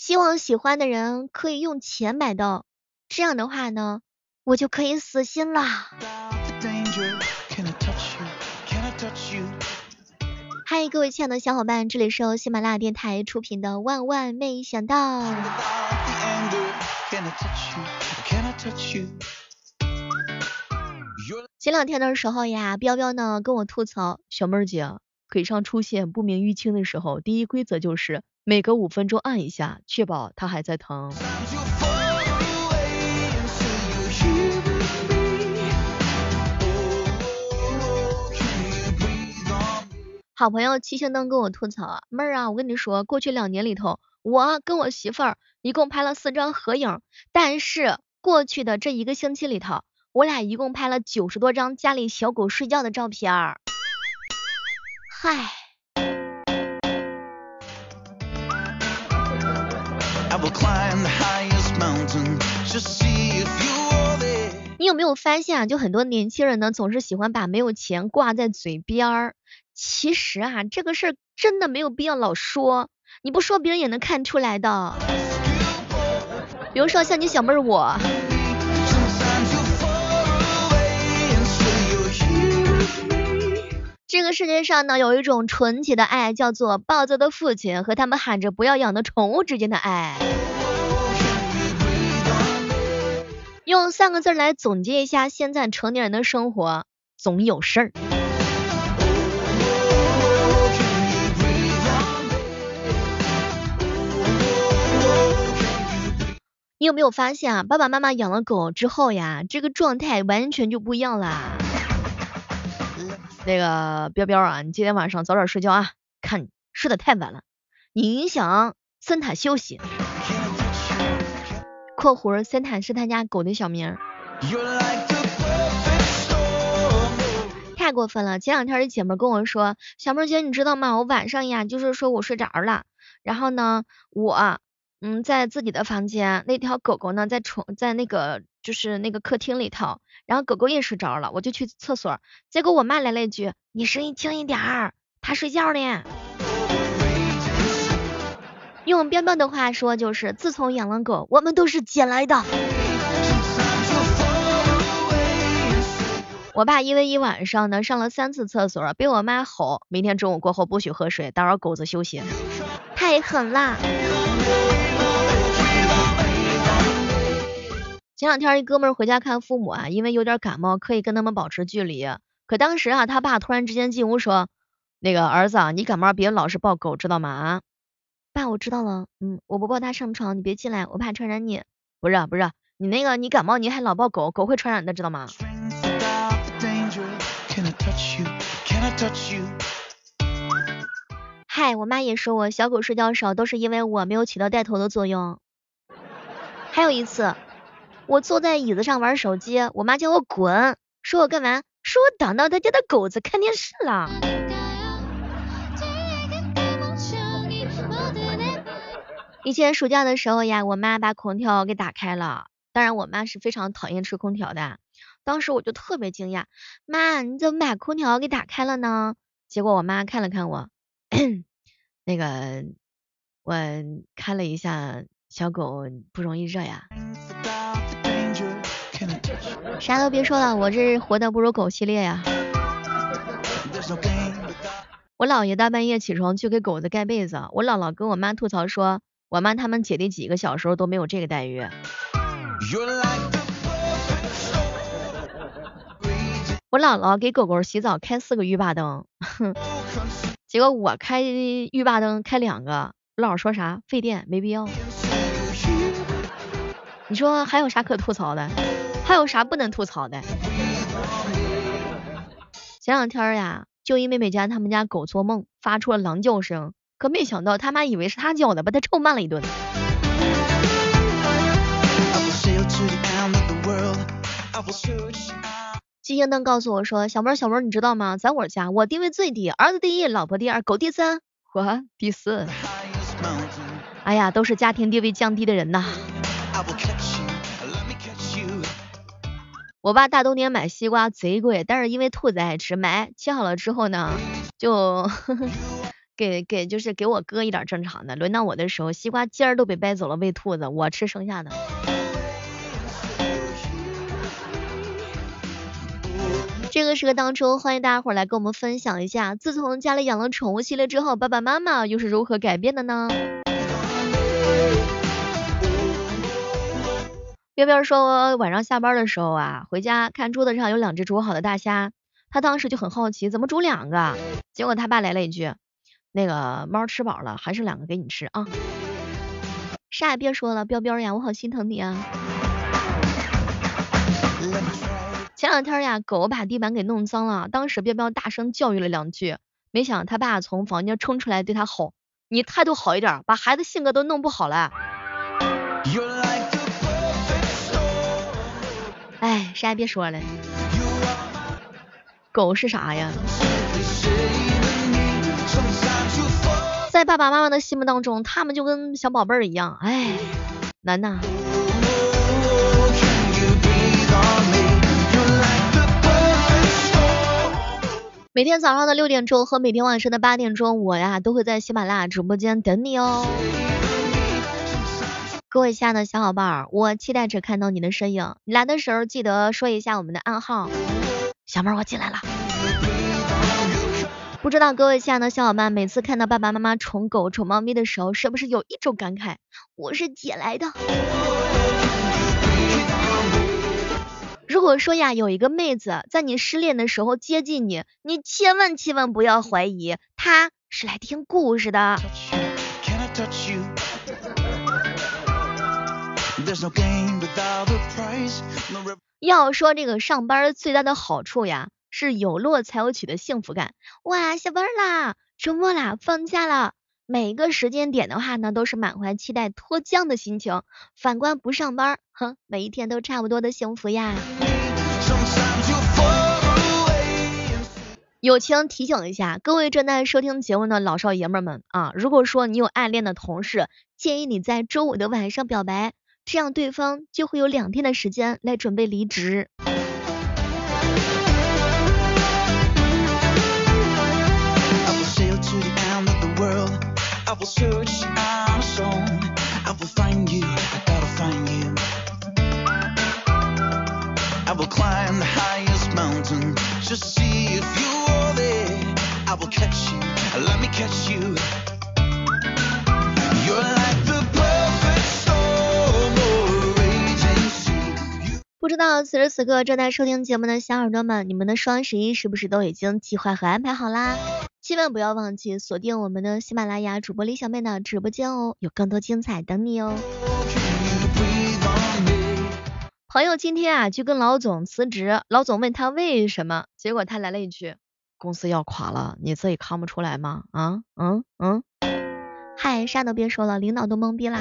希望喜欢的人可以用钱买到，这样的话呢，我就可以死心了。嗨，各位亲爱的小伙伴，这里是由喜马拉雅电台出品的《万万没想到》。前两天的时候呀，彪彪呢跟我吐槽，小妹儿姐，腿上出现不明淤青的时候，第一规则就是每隔五分钟按一下，确保它还在疼。好朋友七星灯跟我吐槽啊，妹儿啊，我跟你说，过去两年里头，我跟我媳妇儿一共拍了四张合影，但是过去的这一个星期里头。我俩一共拍了九十多张家里小狗睡觉的照片儿，嗨。你有没有发现啊？就很多年轻人呢，总是喜欢把没有钱挂在嘴边儿。其实啊，这个事儿真的没有必要老说，你不说别人也能看出来的。比如说像你小妹儿我。这个世界上呢，有一种纯洁的爱，叫做暴躁的父亲和他们喊着不要养的宠物之间的爱。用三个字来总结一下现在成年人的生活，总有事儿。你有没有发现啊，爸爸妈妈养了狗之后呀，这个状态完全就不一样啦。那个彪彪啊，你今天晚上早点睡觉啊，看你睡得太晚了，你影响森塔休息。括弧森坦是他家狗的小名。太过分了，前两天一姐妹跟我说，小妹姐你知道吗？我晚上呀，就是说我睡着了，然后呢，我嗯在自己的房间，那条狗狗呢在床在那个就是那个客厅里头。然后狗狗也睡着了，我就去厕所，结果我妈来了一句：“你声音轻一点儿，它睡觉呢。”用彪彪的话说就是，自从养了狗，我们都是捡来的。我爸因为一晚上呢上了三次厕所，被我妈吼，明天中午过后不许喝水，打扰狗子休息，太狠啦。前两天一哥们回家看父母啊，因为有点感冒，可以跟他们保持距离。可当时啊，他爸突然之间进屋说：“那个儿子啊，你感冒别老是抱狗，知道吗？”啊，爸，我知道了。嗯，我不抱它上床，你别进来，我怕传染你。不是不是，你那个你感冒你还老抱狗，狗会传染的，知道吗？嗨，我妈也说我小狗睡觉少，都是因为我没有起到带头的作用。还有一次。我坐在椅子上玩手机，我妈叫我滚，说我干嘛？说我挡到她家的狗子看电视了。以前暑假的时候呀，我妈把空调给打开了，当然我妈是非常讨厌吹空调的。当时我就特别惊讶，妈，你怎么把空调给打开了呢？结果我妈看了看我，那个我看了一下，小狗不容易热呀。啥都别说了，我这活的不如狗系列呀。我姥爷大半夜起床去给狗子盖被子，我姥姥跟我妈吐槽说，我妈他们姐弟几个小时候都没有这个待遇。我姥姥给狗狗洗澡开四个浴霸灯，哼，结果我开浴霸灯开两个，我姥说啥？费电，没必要。你说还有啥可吐槽的？还有啥不能吐槽的？前两天呀，就一妹妹家他们家狗做梦发出了狼叫声，可没想到他妈以为是他叫的，把他臭骂了一顿。金星灯告诉我说，小妹小妹你知道吗？在我家我地位最低，儿子第一，老婆第二，狗第三，我第四。哎呀，都是家庭地位降低的人呐。我爸大冬天买西瓜贼贵，但是因为兔子爱吃，买切好了之后呢，就呵 给给就是给我哥一点正常的，轮到我的时候，西瓜尖儿都被掰走了喂兔子，我吃剩下的。这个时刻当中，欢迎大家伙来跟我们分享一下，自从家里养了宠物系列之后，爸爸妈妈又是如何改变的呢？彪彪说晚上下班的时候啊，回家看桌子上有两只煮好的大虾，他当时就很好奇，怎么煮两个？结果他爸来了一句，那个猫吃饱了，还剩两个给你吃啊。啥也别说了，彪彪呀，我好心疼你啊。前两天呀，狗把地板给弄脏了，当时彪彪大声教育了两句，没想他爸从房间冲出来对他吼：“你态度好一点，把孩子性格都弄不好了。”哎，啥也别说了，狗是啥呀？爸爸妈妈的心目当中，他们就跟小宝贝儿一样，哎，难呐。每天早上的六点钟和每天晚上的八点钟，我呀都会在喜马拉雅直播间等你哦。各位亲爱的小伙伴，我期待着看到你的身影。你来的时候记得说一下我们的暗号。小妹，我进来了。不知道各位亲爱的小伙伴，每次看到爸爸妈妈宠狗、宠猫咪的时候，是不是有一种感慨？我是捡来的。如果说呀，有一个妹子在你失恋的时候接近你，你千万千万不要怀疑，她是来听故事的。要说这个上班最大的好处呀，是有落才有起的幸福感。哇，下班啦，周末啦，放假啦，每一个时间点的话呢，都是满怀期待脱缰的心情。反观不上班，哼，每一天都差不多的幸福呀。友情提醒一下各位正在收听节目的老少爷们们啊，如果说你有暗恋的同事，建议你在周五的晚上表白，这样对方就会有两天的时间来准备离职。此时此刻正在收听节目的小耳朵们，你们的双十一是不是都已经计划和安排好啦？千万不要忘记锁定我们的喜马拉雅主播李小妹的直播间哦，有更多精彩等你哦。朋友今天啊，去跟老总辞职，老总问他为什么，结果他来了一句：公司要垮了，你自己看不出来吗？啊，嗯嗯，嗨，啥都别说了，领导都懵逼啦。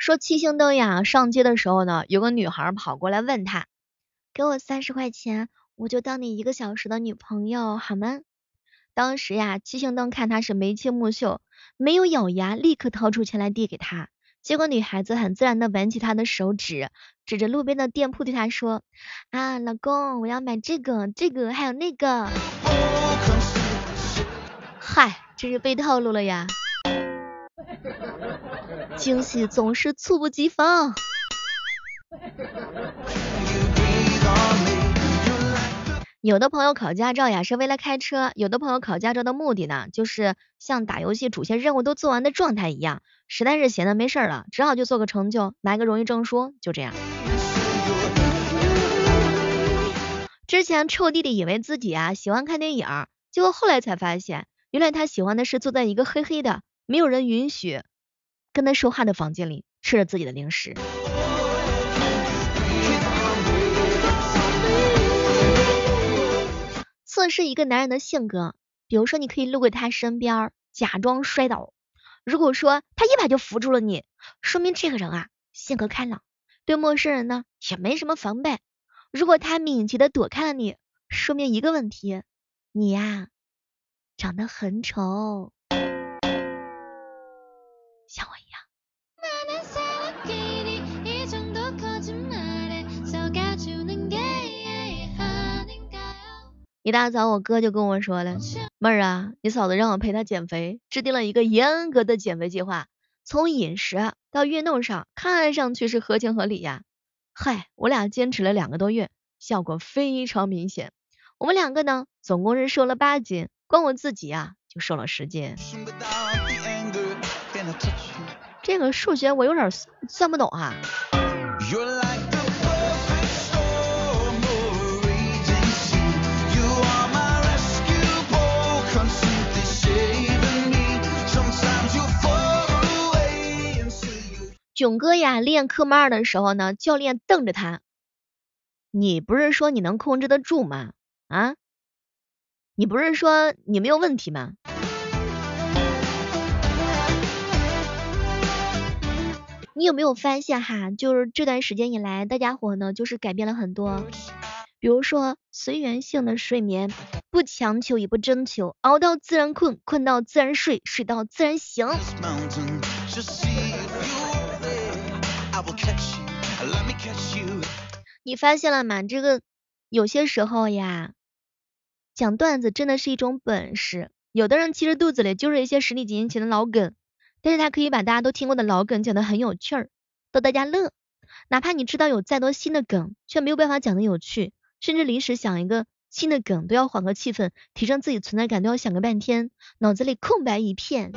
说七星灯呀，上街的时候呢，有个女孩跑过来问他，给我三十块钱，我就当你一个小时的女朋友，好吗？当时呀，七星灯看他是眉清目秀，没有咬牙，立刻掏出钱来递给他。结果女孩子很自然的挽起他的手指，指着路边的店铺对他说：“啊，老公，我要买这个，这个还有那个。”嗨，这是被套路了呀！惊喜总是猝不及防。有的朋友考驾照呀是为了开车，有的朋友考驾照的目的呢，就是像打游戏主线任务都做完的状态一样，实在是闲的没事了，只好就做个成就，拿个荣誉证书，就这样。之前臭弟弟以为自己啊喜欢看电影，结果后来才发现，原来他喜欢的是坐在一个黑黑的、没有人允许跟他说话的房间里，吃着自己的零食。测试一个男人的性格，比如说你可以路过他身边，假装摔倒，如果说他一把就扶住了你，说明这个人啊性格开朗，对陌生人呢也没什么防备。如果他敏捷的躲开了你，说明一个问题，你呀长得很丑，像我一大早我哥就跟我说了，妹儿啊，你嫂子让我陪她减肥，制定了一个严格的减肥计划，从饮食到运动上，看上去是合情合理呀。嗨，我俩坚持了两个多月，效果非常明显。我们两个呢，总共是瘦了八斤，光我自己啊就瘦了十斤。这个数学我有点算不懂啊。囧哥呀，练科目二的时候呢，教练瞪着他，你不是说你能控制得住吗？啊？你不是说你没有问题吗？你有没有发现哈，就是这段时间以来，大家伙呢就是改变了很多，比如说随缘性的睡眠，不强求也不征求，熬到自然困，困到自然睡，睡到自然醒。你发现了吗？这个有些时候呀，讲段子真的是一种本事。有的人其实肚子里就是一些十几年前的老梗，但是他可以把大家都听过的老梗讲得很有趣儿，逗大家乐。哪怕你知道有再多新的梗，却没有办法讲得有趣，甚至临时想一个新的梗都要缓和气氛，提升自己存在感都要想个半天，脑子里空白一片。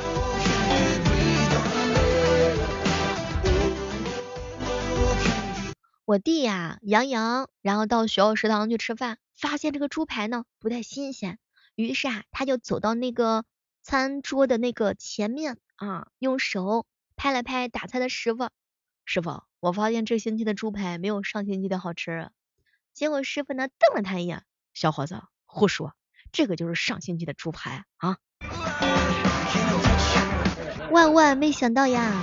我弟呀，杨洋，然后到学校食堂去吃饭，发现这个猪排呢不太新鲜，于是啊，他就走到那个餐桌的那个前面啊，用手拍了拍打菜的师傅，师傅，我发现这星期的猪排没有上星期的好吃。结果师傅呢瞪了他一眼，小伙子，胡说，这个就是上星期的猪排啊！万万没想到呀！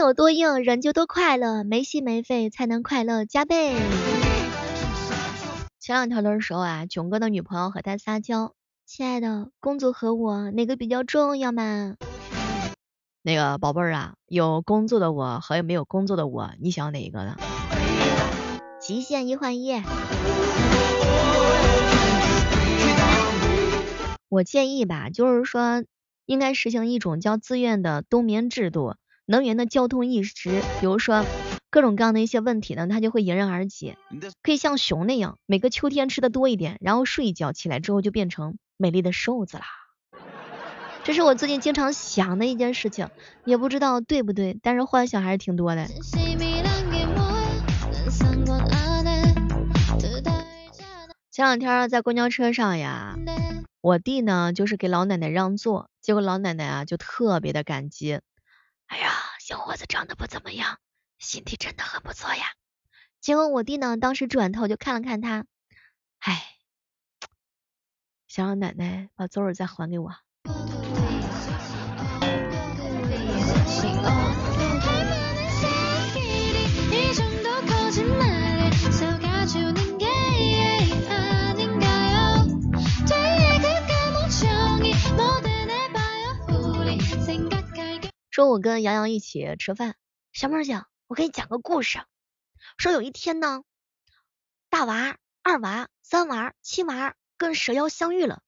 有多硬，人就多快乐，没心没肺才能快乐加倍。前两天的时候啊，囧哥的女朋友和他撒娇，亲爱的，工作和我哪个比较重要嘛？那个宝贝儿啊，有工作的我和没有工作的我，你想哪一个呢？极限一换一。我建议吧，就是说应该实行一种叫自愿的冬眠制度。能源的交通意识，比如说各种各样的一些问题呢，它就会迎刃而解。可以像熊那样，每个秋天吃的多一点，然后睡一觉起来之后就变成美丽的瘦子啦。这是我最近经常想的一件事情，也不知道对不对，但是幻想还是挺多的。前两天在公交车上呀，我弟呢就是给老奶奶让座，结果老奶奶啊就特别的感激。哎呀，小伙子长得不怎么样，心地真的很不错呀。结果我弟呢，当时转头就看了看他，哎，想让奶奶把座儿再还给我。说我跟杨洋一起吃饭，小妹儿姐，我给你讲个故事。说有一天呢，大娃、二娃、三娃、七娃跟蛇妖相遇了。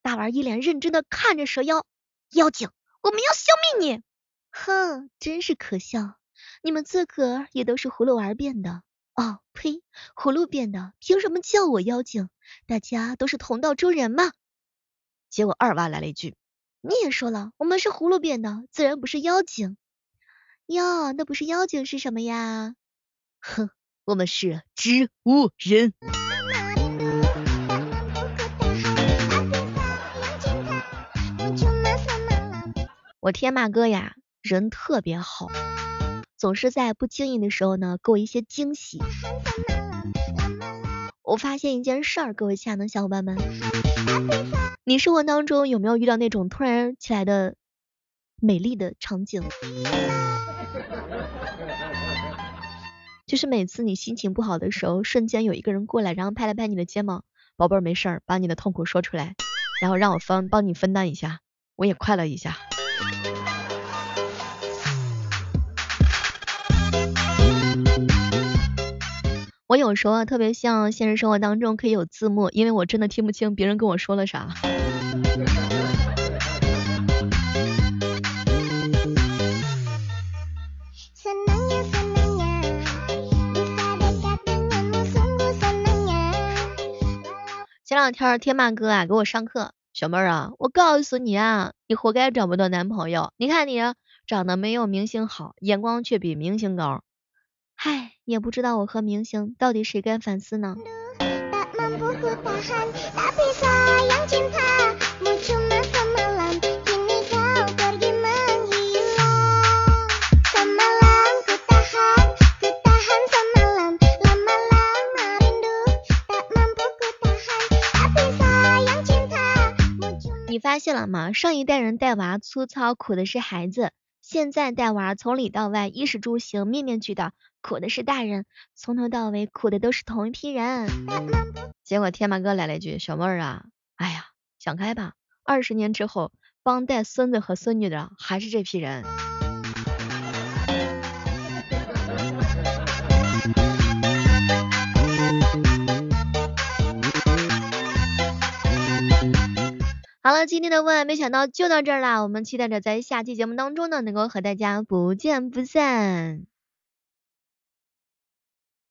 大娃一脸认真的看着蛇妖，妖精，我们要消灭你！哼，真是可笑，你们自个儿也都是葫芦娃变的。哦，呸，葫芦变的，凭什么叫我妖精？大家都是同道中人嘛。结果二娃来了一句。你也说了，我们是葫芦变的，自然不是妖精。哟，那不是妖精是什么呀？哼，我们是植物人。我天马哥呀，人特别好，总是在不经意的时候呢，给我一些惊喜。我发现一件事儿，各位亲爱的小伙伴们。你生活当中有没有遇到那种突然起来的美丽的场景。就是每次你心情不好的时候，瞬间有一个人过来，然后拍了拍你的肩膀，宝贝儿没事儿，把你的痛苦说出来，然后让我分帮你分担一下，我也快乐一下。我有时候特别像现实生活当中可以有字幕，因为我真的听不清别人跟我说了啥。两天天霸哥啊给我上课，小妹儿啊，我告诉你啊，你活该找不到男朋友。你看你长得没有明星好，眼光却比明星高。嗨，也不知道我和明星到底谁该反思呢？发现了吗？上一代人带娃粗糙，苦的是孩子。现在带娃从里到外，衣食住行面面俱到，苦的是大人，从头到尾苦的都是同一批人。结果天马哥来了一句：“小妹儿啊，哎呀，想开吧，二十年之后，帮带孙子和孙女的还是这批人。”好了，今天的万万没想到就到这儿啦，我们期待着在下期节目当中呢，能够和大家不见不散。